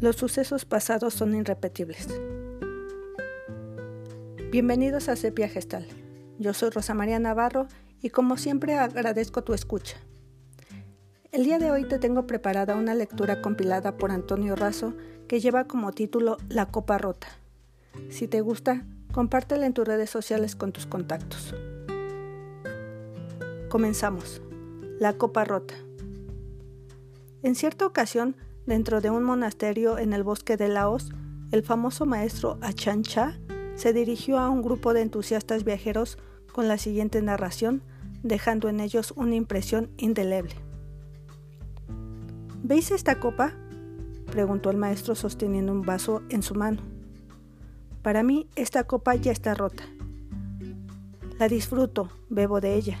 Los sucesos pasados son irrepetibles. Bienvenidos a Sepia Gestal. Yo soy Rosa María Navarro y como siempre agradezco tu escucha. El día de hoy te tengo preparada una lectura compilada por Antonio Razo que lleva como título La Copa Rota. Si te gusta, compártela en tus redes sociales con tus contactos. Comenzamos. La Copa Rota. En cierta ocasión, dentro de un monasterio en el bosque de Laos, el famoso maestro Achan Cha se dirigió a un grupo de entusiastas viajeros con la siguiente narración, dejando en ellos una impresión indeleble. ¿Veis esta copa? preguntó el maestro sosteniendo un vaso en su mano. Para mí esta copa ya está rota. La disfruto, bebo de ella.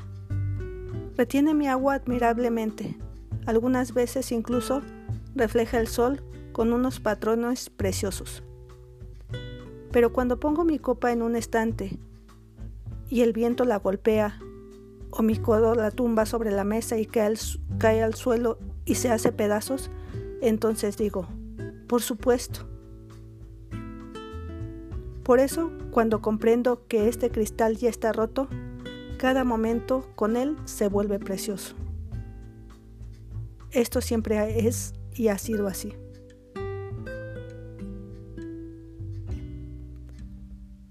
Retiene mi agua admirablemente, algunas veces incluso refleja el sol con unos patrones preciosos. Pero cuando pongo mi copa en un estante y el viento la golpea, o mi codo la tumba sobre la mesa y cae al, suelo y se hace pedazos, entonces digo, por supuesto. Por eso, cuando comprendo que este cristal ya está roto, cada momento con él se vuelve precioso. Esto siempre es y ha sido así.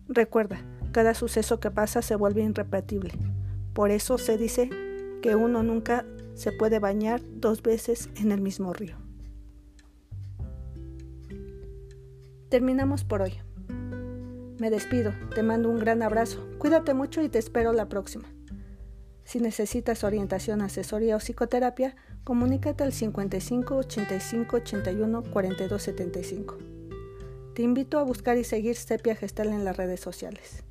Recuerda, cada suceso que pasa se vuelve irrepetible. Por eso se dice que uno nunca se puede bañar dos veces en el mismo río. Terminamos por hoy. Me despido, te mando un gran abrazo, cuídate mucho y te espero la próxima. Si necesitas orientación, asesoría o psicoterapia, comunícate al 55 85 81 42 75. Te invito a buscar y seguir Sepia Gestal en las redes sociales.